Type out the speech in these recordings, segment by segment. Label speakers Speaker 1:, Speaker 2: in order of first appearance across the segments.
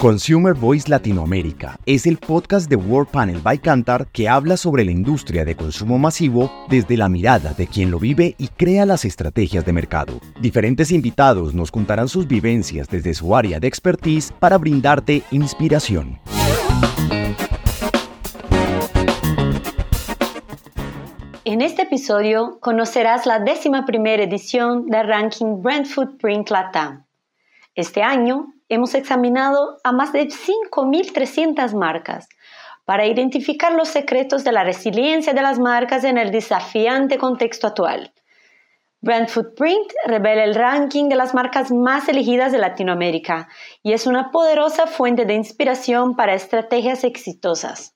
Speaker 1: Consumer Voice Latinoamérica es el podcast de World Panel by Cantar que habla sobre la industria de consumo masivo desde la mirada de quien lo vive y crea las estrategias de mercado. Diferentes invitados nos contarán sus vivencias desde su área de expertise para brindarte inspiración.
Speaker 2: En este episodio conocerás la décima primera edición del ranking Brand Footprint Latam. Este año hemos examinado a más de 5.300 marcas para identificar los secretos de la resiliencia de las marcas en el desafiante contexto actual. Brand Footprint revela el ranking de las marcas más elegidas de Latinoamérica y es una poderosa fuente de inspiración para estrategias exitosas.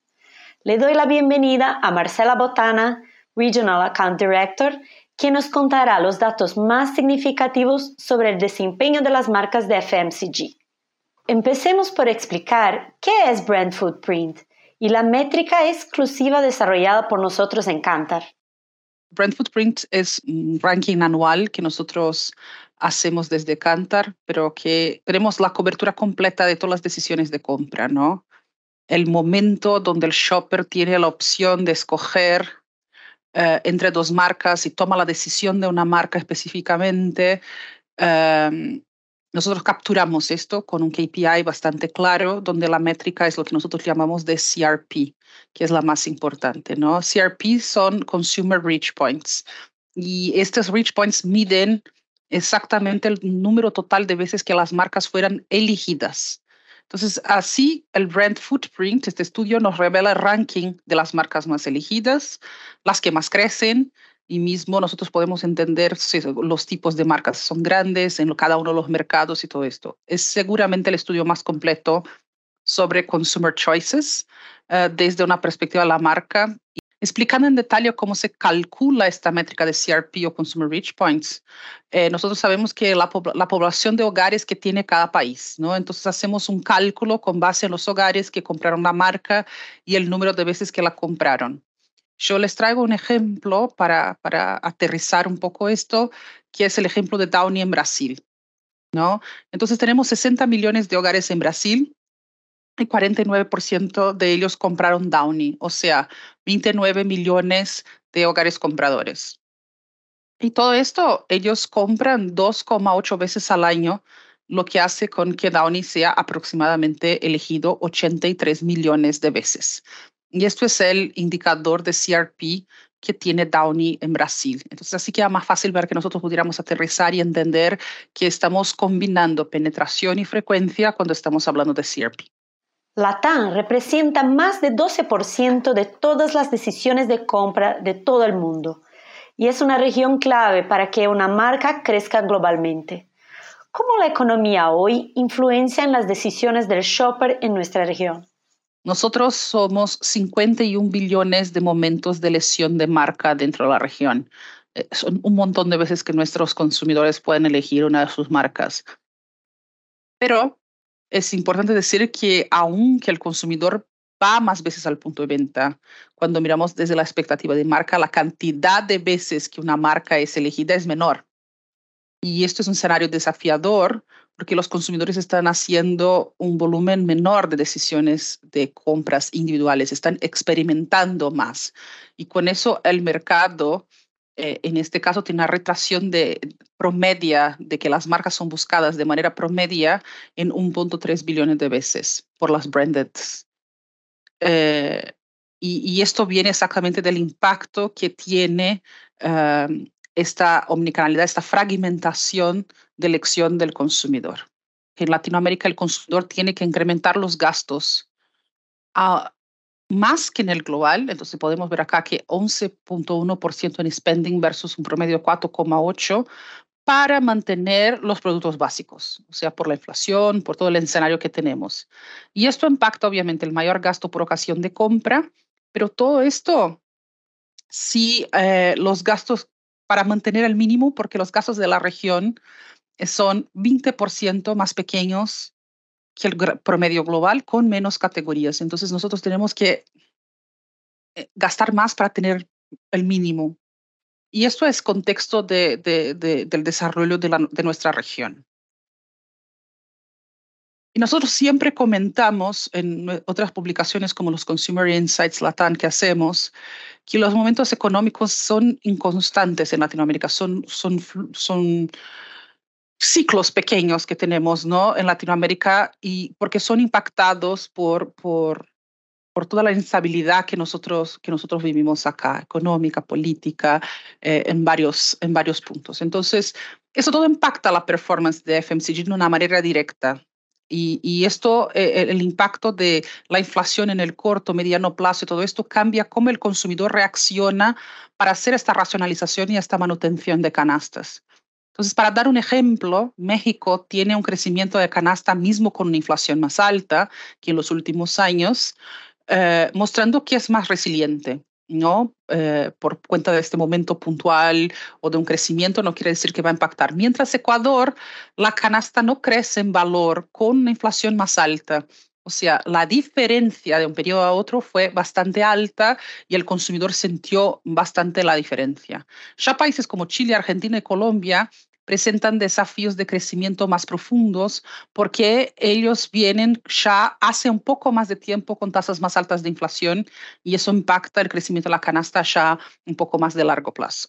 Speaker 2: Le doy la bienvenida a Marcela Botana, Regional Account Director, quien nos contará los datos más significativos sobre el desempeño de las marcas de FMCG. Empecemos por explicar qué es Brand Footprint y la métrica exclusiva desarrollada por nosotros en Cantar.
Speaker 3: Brand Footprint es un ranking anual que nosotros hacemos desde Cantar, pero que tenemos la cobertura completa de todas las decisiones de compra, ¿no? El momento donde el shopper tiene la opción de escoger eh, entre dos marcas y toma la decisión de una marca específicamente, em, nosotros capturamos esto con un KPI bastante claro, donde la métrica es lo que nosotros llamamos de CRP, que es la más importante, ¿no? CRP son Consumer Reach Points. Y estos Reach Points miden exactamente el número total de veces que las marcas fueran elegidas. Entonces, así el Brand Footprint, este estudio nos revela el ranking de las marcas más elegidas, las que más crecen, y mismo nosotros podemos entender si los tipos de marcas son grandes en cada uno de los mercados y todo esto. Es seguramente el estudio más completo sobre consumer choices uh, desde una perspectiva de la marca, explicando en detalle cómo se calcula esta métrica de CRP o Consumer Reach Points. Eh, nosotros sabemos que la, la, población de hogares que tiene cada país, ¿no? Entonces hacemos un cálculo con base en los hogares que compraron la marca y el número de veces que la compraron. Yo les traigo un ejemplo para, para aterrizar un poco esto, que es el ejemplo de Downey en Brasil. ¿no? Entonces tenemos 60 millones de hogares en Brasil y 49% de ellos compraron Downey, o sea, 29 millones de hogares compradores. Y todo esto, ellos compran 2,8 veces al año, lo que hace con que Downey sea aproximadamente elegido 83 millones de veces. Y esto es el indicador de CRP que tiene Downey en Brasil. Entonces, así queda más fácil ver que nosotros pudiéramos aterrizar y entender que estamos combinando penetración y frecuencia cuando estamos hablando de CRP.
Speaker 2: Latam representa más de 12% de todas las decisiones de compra de todo el mundo y es una región clave para que una marca crezca globalmente. ¿Cómo la economía hoy influencia en las decisiones del shopper en nuestra región?
Speaker 3: Nosotros somos 51 billones de momentos de lesión de marca dentro de la región. Eh, son un montón de veces que nuestros consumidores pueden elegir una de sus marcas. Pero es importante decir que aunque el consumidor va más veces al punto de venta, cuando miramos desde la expectativa de marca, la cantidad de veces que una marca es elegida es menor. Y esto es un escenario desafiador porque los consumidores están haciendo un volumen menor de decisiones de compras individuales, están experimentando más. Y con eso el mercado, eh, en este caso, tiene una retracción de promedia de que las marcas son buscadas de manera promedia en 1.3 billones de veces por las branded. Eh, y, esto viene exactamente del impacto que tiene um, esta omnicanalidad, esta fragmentación de elección del consumidor. En Latinoamérica el consumidor tiene que incrementar los gastos a, más que en el global. Entonces podemos ver acá que 11.1% en spending versus un promedio de 4,8% para mantener los productos básicos, o sea, por la inflación, por todo el escenario que tenemos. Y esto impacta obviamente el mayor gasto por ocasión de compra, pero todo esto, si eh, los gastos para mantener el mínimo, porque los gastos de la región eh, son 20% más pequeños que el promedio global con menos categorías. Entonces nosotros tenemos que eh, gastar más para tener el mínimo. Y esto es contexto de, del desarrollo de, de nuestra región. Y nosotros siempre comentamos en otras publicaciones como los Consumer Insights Latam que hacemos, que los momentos económicos son inconstantes en Latinoamérica, son, son, son ciclos pequeños que tenemos ¿no? en Latinoamérica y porque son impactados por, por, por toda la instabilidad que nosotros, que nosotros vivimos acá, económica, política, eh, en, varios, en varios puntos. Entonces, eso todo impacta la performance de FMCG de una manera directa. Y, esto, eh, el impacto de la inflación en el corto, mediano plazo y todo esto cambia cómo el consumidor reacciona para hacer esta racionalización y esta manutención de canastas. Entonces, para dar un ejemplo, México tiene un crecimiento de canasta mismo con una inflación más alta que en los últimos años, eh, mostrando que es más resiliente. ¿No? Eh, por cuenta de este momento puntual o de un crecimiento, no quiere decir que va a impactar. Mientras Ecuador, la canasta no crece en valor con una inflación más alta. O sea, la diferencia de un periodo a otro fue bastante alta y el consumidor sintió bastante la diferencia. Ya países como Chile, Argentina y Colombia presentan desafíos de crecimiento más profundos porque ellos vienen ya hace un poco más de tiempo con tasas más altas de inflación y eso impacta el crecimiento de la canasta ya un poco más de largo plazo.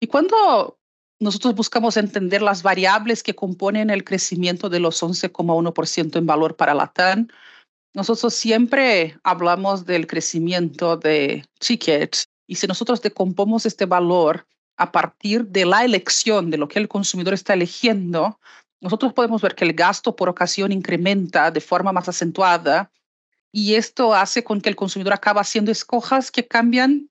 Speaker 3: Y cuando nosotros buscamos entender las variables que componen el crecimiento de los 11,1% en valor para la TAN, nosotros siempre hablamos del crecimiento de tickets y si nosotros decompomos este valor a partir de la elección de lo que el consumidor está eligiendo, nosotros podemos ver que el gasto por ocasión incrementa de forma más acentuada y esto hace con que el consumidor acaba haciendo escojas que cambian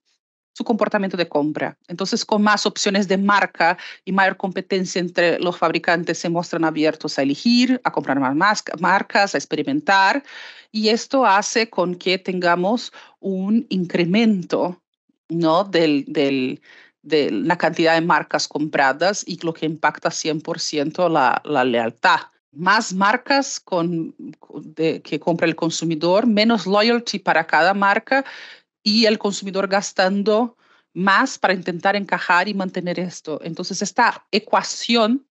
Speaker 3: su comportamiento de compra. Entonces, con más opciones de marca y mayor competencia entre los fabricantes, se muestran abiertos a elegir, a comprar más marcas, a experimentar, y esto hace con que tengamos un incremento ¿no? del, del, de la cantidad de marcas compradas y lo que impacta 100% la, la lealtad. Más marcas con, que compra el consumidor, menos loyalty para cada marca y el consumidor gastando más para intentar encajar y mantener esto. Entonces, esta ecuación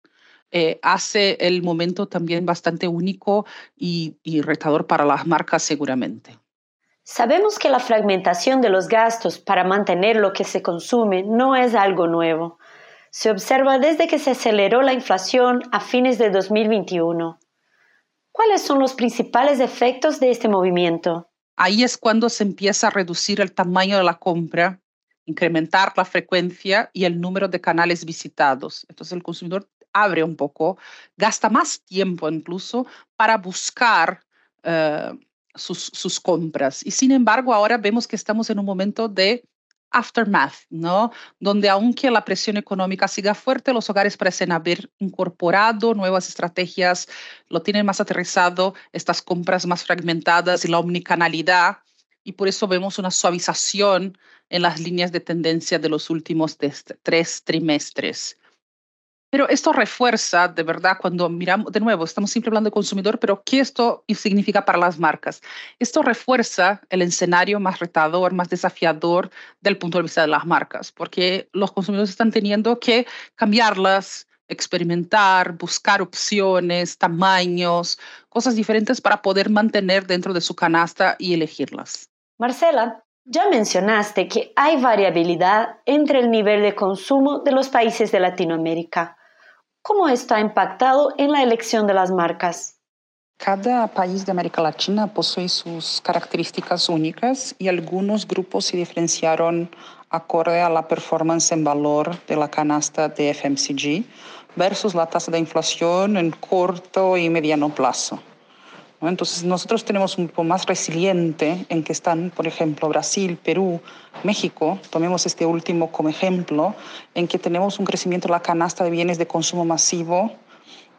Speaker 3: eh, hace el momento también bastante único y, y retador para las marcas seguramente.
Speaker 2: Sabemos que la fragmentación de los gastos para mantener lo que se consume no es algo nuevo. Se observa desde que se aceleró la inflación a fines de 2021. ¿Cuáles son los principales efectos de este movimiento?
Speaker 3: ahí es cuando se empieza a reducir el tamaño de la compra, incrementar la frecuencia y el número de canales visitados. Entonces el consumidor abre un poco, gasta más tiempo incluso para buscar eh, sus, compras. Y sin embargo, ahora vemos que estamos en un momento de aftermath, ¿no? Donde aunque la presión económica siga fuerte, los hogares parecen haber incorporado nuevas estrategias, lo tienen más aterrizado, estas compras más fragmentadas y la omnicanalidad, y por eso vemos una suavización en las líneas de tendencia de los últimos tres trimestres. Pero esto refuerza, de verdad, cuando miramos, de nuevo, estamos siempre hablando de consumidor, pero ¿qué esto significa para las marcas? Esto refuerza el escenario más retador, más desafiador del punto de vista de las marcas, porque los consumidores están teniendo que cambiarlas, experimentar, buscar opciones, tamaños, cosas diferentes para poder mantener dentro de su canasta y elegirlas.
Speaker 2: Marcela, ya mencionaste que hay variabilidad entre el nivel de consumo de los países de Latinoamérica. ¿Cómo esto ha impactado en la elección de las marcas?
Speaker 3: Cada país de América Latina posee sus características únicas y algunos grupos se diferenciaron acorde a la performance en valor de la canasta de FMCG versus la tasa de inflación en corto y mediano plazo. Entonces nosotros tenemos un grupo más resiliente en que están, por ejemplo, Brasil, Perú, México, tomemos este último como ejemplo, en que tenemos un crecimiento de la canasta de bienes de consumo masivo,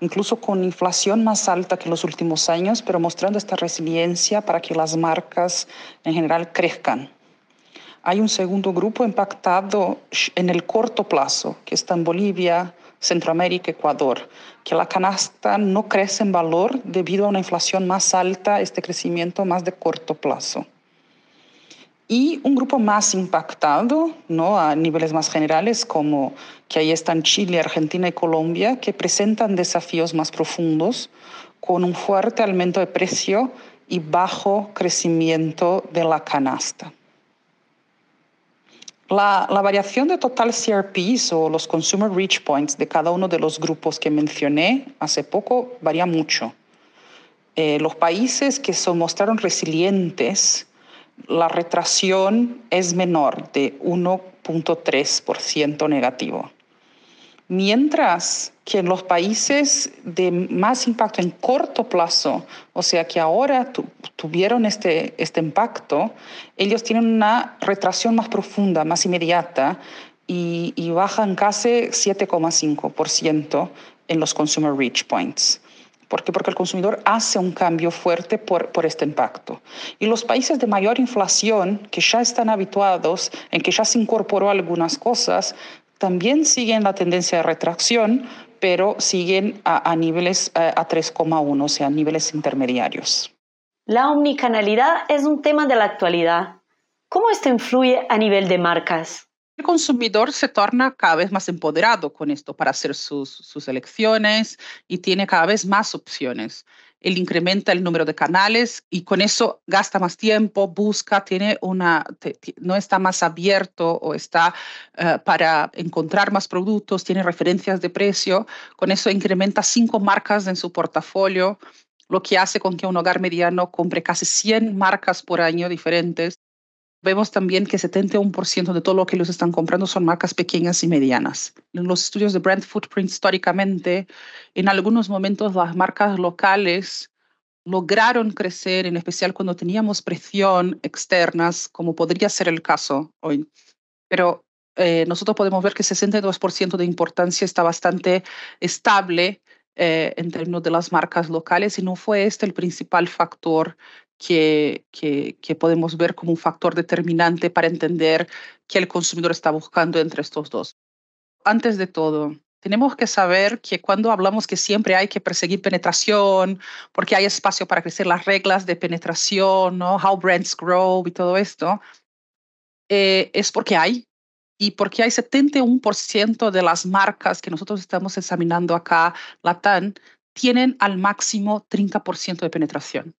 Speaker 3: incluso con inflación más alta que en los últimos años, pero mostrando esta resiliencia para que las marcas en general crezcan. Hay un segundo grupo impactado en el corto plazo, que está en Bolivia, Centroamérica, Ecuador, que la canasta no crece en valor debido a una inflación más alta, este crecimiento más de corto plazo. y un grupo más impactado, ¿no? a niveles más generales, como que ahí están Chile, Argentina y Colombia, que presentan desafíos más profundos, con un fuerte aumento de precio y bajo crecimiento de la canasta. La, variación de total CRPs o los Consumer Reach Points de cada uno de los grupos que mencioné hace poco varía mucho. Eh, los países que se mostraron resilientes, la retracción es menor de 1.3% negativo. Mientras que en los países de más impacto en corto plazo, o sea que ahora tuvieron este, este impacto, ellos tienen una retracción más profunda, más inmediata y, bajan casi 7,5% en los Consumer Reach Points. ¿Por qué? Porque el consumidor hace un cambio fuerte por, por, este impacto. Y los países de mayor inflación, que ya están habituados en que ya se incorporó algunas cosas, también siguen la tendencia de retracción, pero siguen a, niveles eh, a, 3,1, o sea, a niveles intermediarios.
Speaker 2: La omnicanalidad es un tema de la actualidad. ¿Cómo esto influye a nivel de marcas?
Speaker 3: El consumidor se torna cada vez más empoderado con esto para hacer sus, sus elecciones y tiene cada vez más opciones él incrementa el número de canales y con eso gasta más tiempo, busca, tiene una, no está más abierto o está eh, para encontrar más productos, tiene referencias de precio, con eso incrementa cinco marcas en su portafolio, lo que hace con que un hogar mediano compre casi 100 marcas por año diferentes. Vemos también que 71% de todo lo que ellos están comprando son marcas pequeñas y medianas. En los estudios de brand footprint históricamente, en algunos momentos las marcas locales lograron crecer, en especial cuando teníamos presión externas, como podría ser el caso hoy. Pero eh, nosotros podemos ver que 62% de importancia está bastante estable eh, en términos de las marcas locales y no fue este el principal factor que, que, podemos ver como un factor determinante para entender qué el consumidor está buscando entre estos dos. Antes de todo, tenemos que saber que cuando hablamos que siempre hay que perseguir penetración, porque hay espacio para crecer las reglas de penetración, ¿no? how brands grow y todo esto, eh, es porque hay. Y porque hay 71% de las marcas que nosotros estamos examinando acá, Latam, tienen al máximo 30% de penetración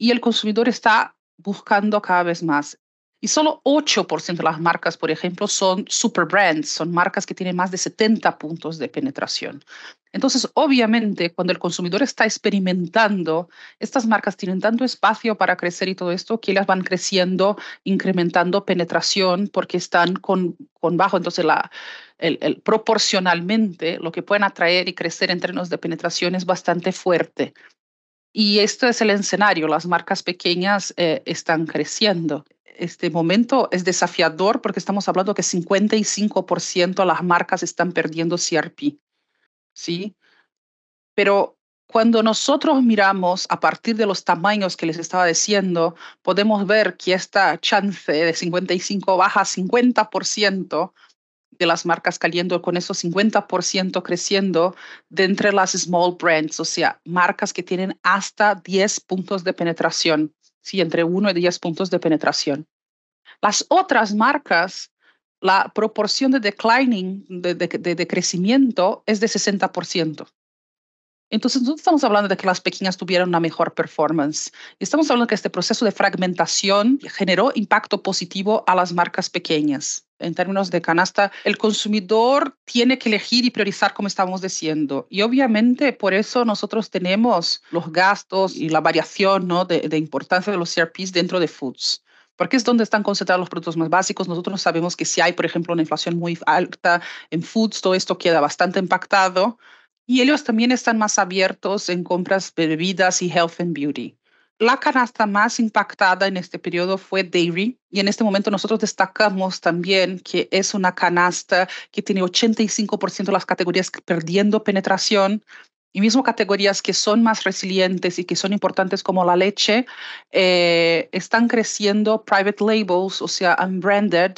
Speaker 3: y el consumidor está buscando cada vez más. Y solo 8% de las marcas, por ejemplo, son super brands, son marcas que tienen más de 70 puntos de penetración. Entonces, obviamente, cuando el consumidor está experimentando, estas marcas tienen tanto espacio para crecer y todo esto que ellas van creciendo, incrementando penetración porque están con, con bajo. Entonces, la, el, proporcionalmente, lo que pueden atraer y crecer en términos de penetración es bastante fuerte. Y esto es el escenario, las marcas pequeñas eh, están creciendo. Este momento es desafiador porque estamos hablando que 55% de las marcas están perdiendo CRP. ¿sí? Pero cuando nosotros miramos a partir de los tamaños que les estaba diciendo, podemos ver que esta chance de 55 baja a 50% de las marcas cayendo con esos 50% creciendo de entre las small brands, o sea, marcas que tienen hasta 10 puntos de penetración, sí, entre 1 y 10 puntos de penetración. Las otras marcas, la proporción de declining, de, de crecimiento, es de 60%. Entonces, no estamos hablando de que las pequeñas tuvieran una mejor performance. Estamos hablando que este proceso de fragmentación generó impacto positivo a las marcas pequeñas. En términos de canasta, el consumidor tiene que elegir y priorizar, como estábamos diciendo. Y obviamente, por eso nosotros tenemos los gastos y la variación ¿no? de, de importancia de los CRPs dentro de foods porque es donde están concentrados los productos más básicos. Nosotros sabemos que si hay, por ejemplo, una inflación muy alta en foods, todo esto queda bastante impactado y ellos también están más abiertos en compras de bebidas y health and beauty. La canasta más impactada en este periodo fue dairy y en este momento nosotros destacamos también que es una canasta que tiene 85% de las categorías perdiendo penetración y mismo categorías que son más resilientes y que son importantes como la leche, eh, están creciendo private labels, o sea, unbranded,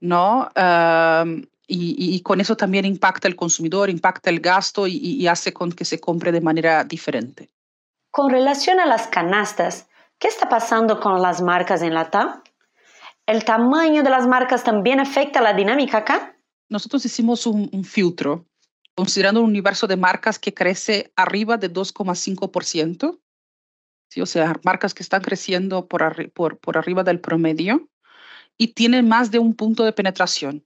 Speaker 3: ¿no? Y, con eso también impacta el consumidor, impacta el gasto y, hace con que se compre de manera diferente.
Speaker 2: Con relación a las canastas, ¿qué está pasando con las marcas en la TAM? ¿El tamaño de las marcas también afecta la dinámica acá?
Speaker 3: Nosotros hicimos un, filtro considerando un universo de marcas que crece arriba de 2,5%, ¿sí? o sea, marcas que están creciendo por, por, por arriba del promedio y tienen más de un punto de penetración.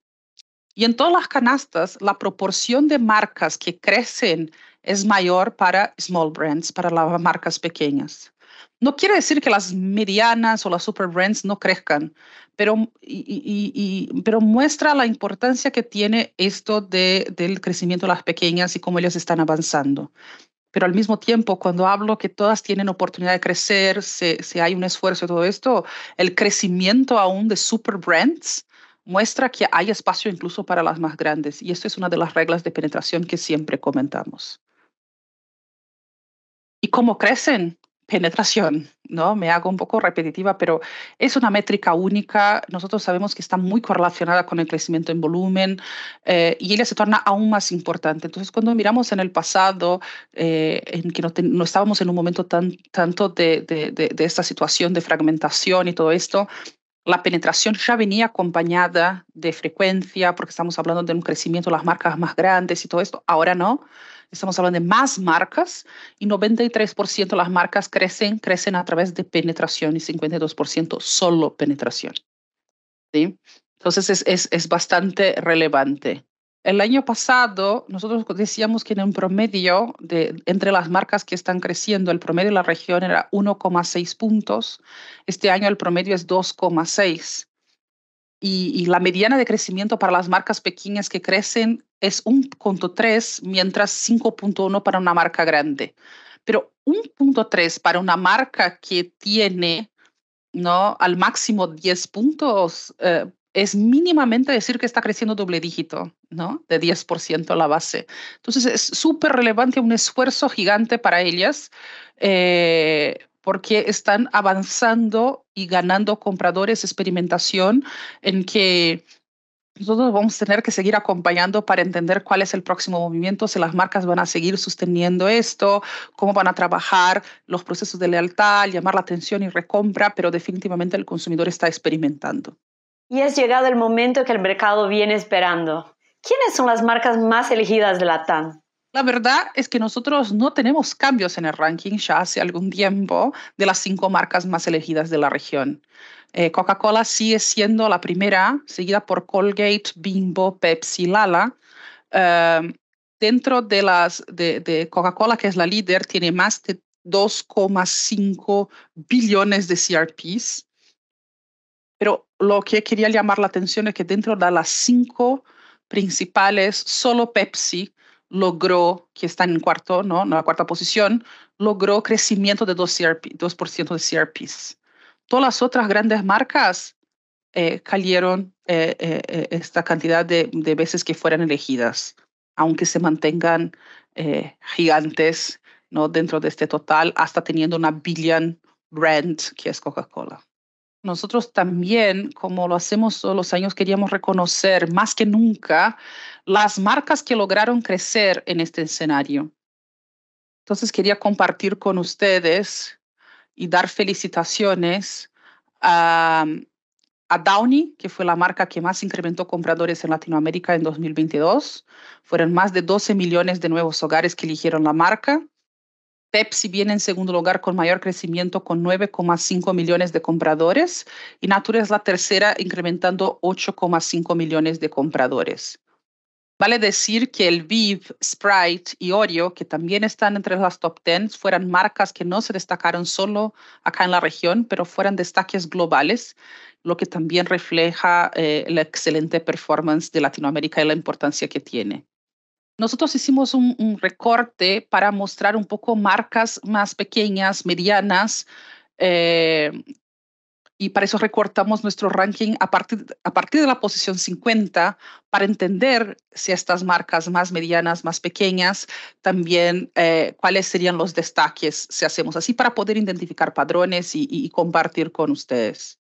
Speaker 3: Y en todas las canastas, la proporción de marcas que crecen es mayor para small brands, para las marcas pequeñas. No quiere decir que las medianas o las super brands no crezcan, pero, pero muestra la importancia que tiene esto de, del crecimiento de las pequeñas y cómo ellas están avanzando. Pero al mismo tiempo, cuando hablo que todas tienen oportunidad de crecer, si, si hay un esfuerzo y todo esto, el crecimiento aún de super brands muestra que hay espacio incluso para las más grandes. Y esto es una de las reglas de penetración que siempre comentamos. ¿Y cómo crecen? Penetración, ¿no? Me hago un poco repetitiva, pero es una métrica única. Nosotros sabemos que está muy correlacionada con el crecimiento en volumen eh, y ella se torna aún más importante. Entonces, cuando miramos en el pasado, eh, en que no, estábamos en un momento tan, tanto de, de, de esta situación de fragmentación y todo esto, la penetración ya venía acompañada de frecuencia, porque estamos hablando de un crecimiento de las marcas más grandes y todo esto. Ahora no, estamos hablando de más marcas y 93% de las marcas crecen, crecen a través de penetración y 52% solo penetración. ¿sí? Entonces es, es, es bastante relevante. El año pasado, nosotros decíamos que en un promedio entre las marcas que están creciendo, el promedio de la región era 1,6 puntos. Este año el promedio es 2,6. Y, y, la mediana de crecimiento para las marcas pequeñas que crecen es 1.3, mientras 5.1 para una marca grande. Pero 1.3 para una marca que tiene ¿no? al máximo 10 puntos, eh, es mínimamente decir que está creciendo doble dígito, ¿no? De 10% la base. Entonces es súper relevante, un esfuerzo gigante para ellas, eh, porque están avanzando y ganando compradores, experimentación en que nosotros vamos a tener que seguir acompañando para entender cuál es el próximo movimiento, si las marcas van a seguir sosteniendo esto, cómo van a trabajar los procesos de lealtad, llamar la atención y recompra, pero definitivamente el consumidor está experimentando.
Speaker 2: Y es llegado el momento que el mercado viene esperando. ¿Quiénes son las marcas más elegidas de la TAM?
Speaker 3: La verdad es que nosotros no tenemos cambios en el ranking ya hace algún tiempo de las cinco marcas más elegidas de la región. Eh, Coca-Cola sigue siendo la primera, seguida por Colgate, Bimbo, Pepsi, Lala. Em, dentro de, las, de, de Coca-Cola, que es la líder, tiene más de 2,5 billones de CRPs. Pero lo que quería llamar la atención es que dentro de las cinco principales, solo Pepsi logró, que está en cuarto, ¿no? en la cuarta posición, logró crecimiento de 2%, 2 de CRPs. Todas las otras grandes marcas eh, cayeron eh, eh, esta cantidad de, de, veces que fueran elegidas, aunque se mantengan gigantes ¿no? dentro de este total, hasta teniendo una billion brand que es Coca-Cola nosotros también, como lo hacemos todos los años, queríamos reconocer más que nunca las marcas que lograron crecer en este escenario. Entonces quería compartir con ustedes y dar felicitaciones a, a Downy, que fue la marca que más incrementó compradores en Latinoamérica en 2022. Fueron más de 12 millones de nuevos hogares que eligieron la marca. Pepsi viene en segundo lugar con mayor crecimiento con 9,5 millones de compradores y Natura es la tercera incrementando 8,5 millones de compradores. Vale decir que el Viv, Sprite y Oreo, que también están entre las top 10, fueran marcas que no se destacaron solo acá en la región, pero fueran destaques globales, lo que también refleja eh, la excelente performance de Latinoamérica y la importancia que tiene. Nosotros hicimos un, recorte para mostrar un poco marcas más pequeñas, medianas, eh, y para eso recortamos nuestro ranking a partir, a partir de la posición 50 para entender si estas marcas más medianas, más pequeñas, también eh, cuáles serían los destaques si hacemos así para poder identificar padrones y, compartir con ustedes.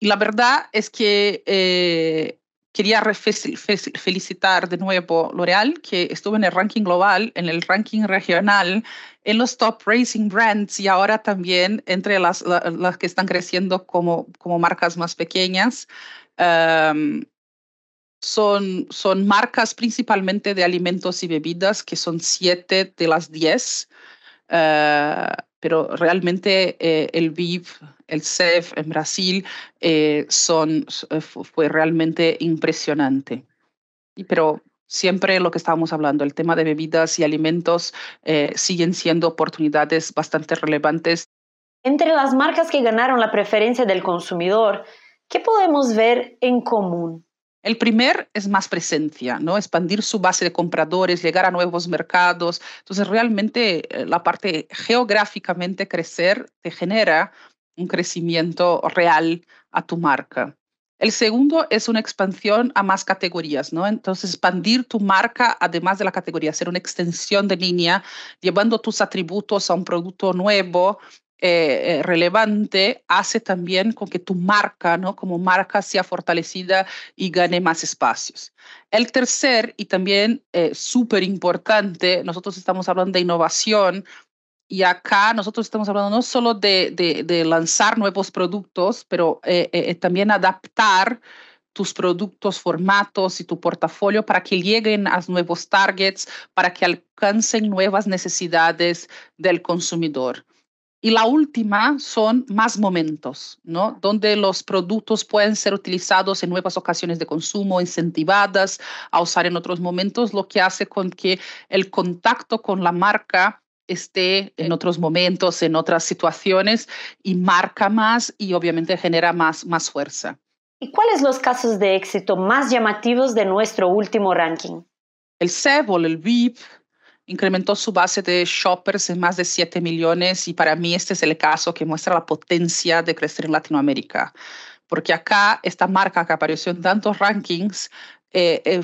Speaker 3: Y la verdad es que eh, quería felicitar de nuevo L'Oreal, que estuvo en el ranking global, en el ranking regional, en los top racing brands y ahora también entre las, las que están creciendo como, como marcas más pequeñas. Em, son, son marcas principalmente de alimentos y bebidas, que son siete de las diez. Eh, pero realmente eh, el VIV, el CEF en Brasil eh, son, fue realmente impresionante. Y, pero siempre lo que estábamos hablando, el tema de bebidas y alimentos siguen siendo oportunidades bastante relevantes.
Speaker 2: Entre las marcas que ganaron la preferencia del consumidor, ¿qué podemos ver en común?
Speaker 3: El primer es más presencia, ¿no? Expandir su base de compradores, llegar a nuevos mercados. Entonces, realmente eh, la parte geográficamente crecer te genera un crecimiento real a tu marca. El segundo es una expansión a más categorías, ¿no? Entonces, expandir tu marca además de la categoría, hacer una extensión de línea, llevando tus atributos a un producto nuevo eh, eh, relevante hace también con que tu marca, ¿no? Como marca sea fortalecida y gane más espacios. El tercer y también eh, súper importante, nosotros estamos hablando de innovación y acá nosotros estamos hablando no solo de, lanzar nuevos productos, pero también adaptar tus productos, formatos y tu portafolio para que lleguen a nuevos targets, para que alcancen nuevas necesidades del consumidor. Y la última son más momentos, ¿no? Donde los productos pueden ser utilizados en nuevas ocasiones de consumo, incentivadas a usar en otros momentos, lo que hace con que el contacto con la marca esté en otros momentos, en otras situaciones y marca más y obviamente genera más, más fuerza.
Speaker 2: ¿Y cuáles los casos de éxito más llamativos de nuestro último ranking?
Speaker 3: El SEBOL, el VIP, incrementó su base de shoppers en más de 7 millones y para mí este es el caso que muestra la potencia de crecer en Latinoamérica. Porque acá esta marca que apareció en tantos rankings eh, eh,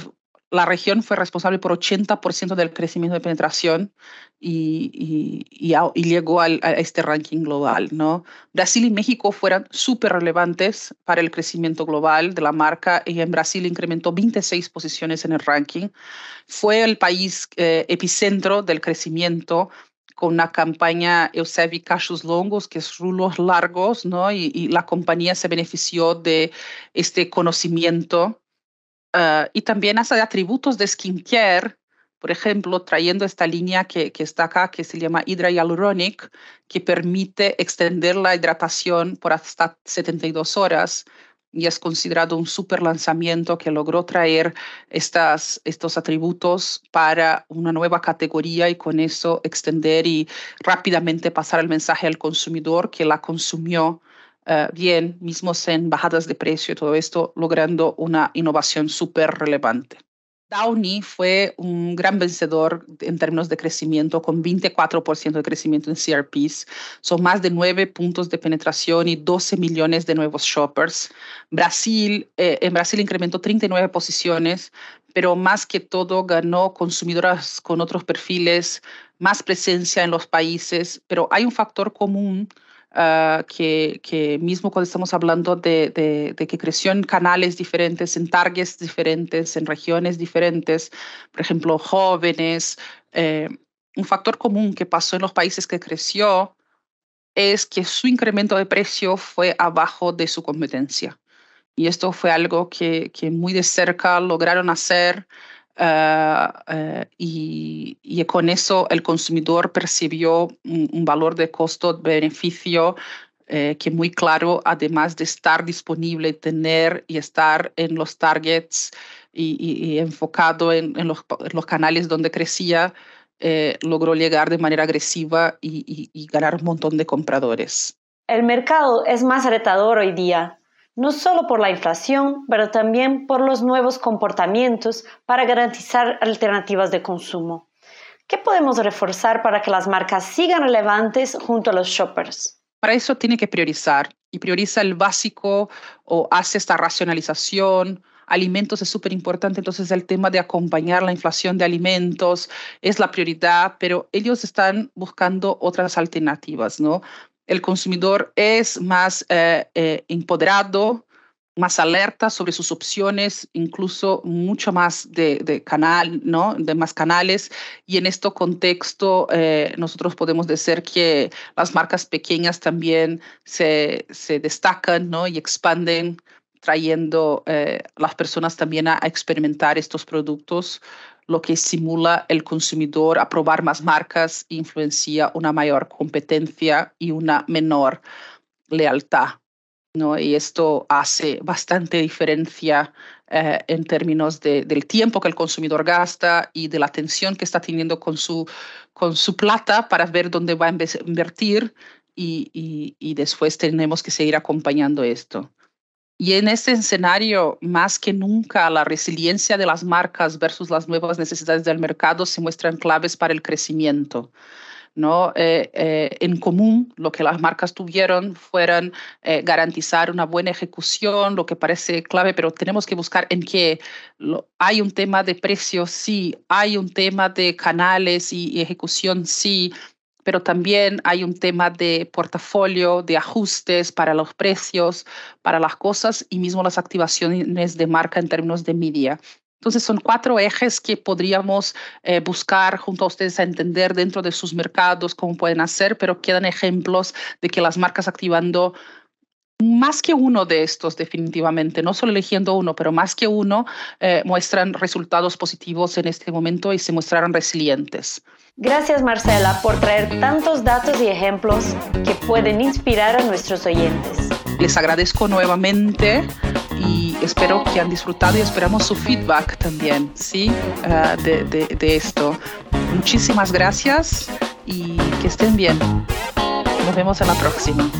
Speaker 3: la región fue responsable por 80% del crecimiento de penetración y, llegó a este ranking global. ¿no? Brasil y México fueron súper relevantes para el crecimiento global de la marca y en Brasil incrementó 26 posiciones en el ranking. Fue el país eh, epicentro del crecimiento con una campaña Eusebi Cachos Longos, que es rulos largos, ¿no? Y, la compañía se benefició de este conocimiento Ah, y también hace atributos de skincare, por ejemplo, trayendo esta línea que, que está acá, que se llama Hydra Hyaluronic, que permite extender la hidratación por hasta 72 horas y es considerado un super lanzamiento que logró traer estas, estos atributos para una nueva categoría y con eso extender y rápidamente pasar el mensaje al consumidor que la consumió bien, mismos en bajadas de precio y todo esto, logrando una innovación súper relevante. Downy fue un gran vencedor en términos de crecimiento, con 24% de crecimiento en CRPs. Son más de 9 puntos de penetración y 12 millones de nuevos shoppers. Brasil, eh, en Brasil incrementó 39 posiciones, pero más que todo ganó consumidoras con otros perfiles, más presencia en los países. Pero hay un factor común Ah, que, que, mismo cuando estamos hablando de, de, que creció en canales diferentes, en targets diferentes, en regiones diferentes, por ejemplo, jóvenes, eh, un factor común que pasó en los países que creció es que su incremento de precio fue abajo de su competencia. Y esto fue algo que, que muy de cerca lograron hacer Eh, y, y, con eso el consumidor percibió un, valor de costo-beneficio eh, que muy claro, además de estar disponible, tener y estar en los targets y, enfocado en, en, los, los, canales donde crecía, eh, logró llegar de manera agresiva y, y ganar un montón de compradores.
Speaker 2: El mercado es más retador hoy día no solo por la inflación, pero también por los nuevos comportamientos para garantizar alternativas de consumo. ¿Qué podemos reforzar para que las marcas sigan relevantes junto a los shoppers?
Speaker 3: Para eso tiene que priorizar y prioriza el básico o hace esta racionalización. Alimentos es súper importante, entonces el tema de acompañar la inflación de alimentos es la prioridad, pero ellos están buscando otras alternativas, ¿no? El consumidor es más eh, eh, empoderado, más alertas sobre sus opciones, incluso mucho más de, canal, ¿no? De más canales. Y en este contexto, eh, nosotros podemos decir que las marcas pequeñas también se, se destacan, ¿no? Y expanden trayendo eh, las personas también a, experimentar estos productos, lo que simula el consumidor a probar más marcas e influencia una mayor competencia y una menor lealtad. ¿no? Y esto hace bastante diferencia eh, en términos del tiempo que el consumidor gasta y de la atención que está teniendo con su, con su plata para ver dónde va a invertir y, y después tenemos que seguir acompañando esto. Y en este escenario, más que nunca, la resiliencia de las marcas versus las nuevas necesidades del mercado se muestran claves para el crecimiento. ¿no? Eh, eh, en común, lo que las marcas tuvieron fueron eh, garantizar una buena ejecución, lo que parece clave, pero tenemos que buscar en qué hay un tema de precios, sí, hay un tema de canales y, ejecución, sí, pero también hay un tema de portafolio, de ajustes para los precios, para las cosas y mismo las activaciones de marca en términos de media. Entonces son cuatro ejes que podríamos eh, buscar junto a ustedes a entender dentro de sus mercados cómo pueden hacer, pero quedan ejemplos de que las marcas activando más que uno de estos definitivamente, no solo eligiendo uno, pero más que uno, eh, muestran resultados positivos en este momento y se mostraron resilientes.
Speaker 2: Gracias Marcela por traer tantos datos y ejemplos que pueden inspirar a nuestros oyentes.
Speaker 3: Les agradezco nuevamente y espero que han disfrutado y esperamos su feedback también, ¿sí? Ah, de, de esto. Muchísimas gracias y que estén bien. Nos vemos en la próxima.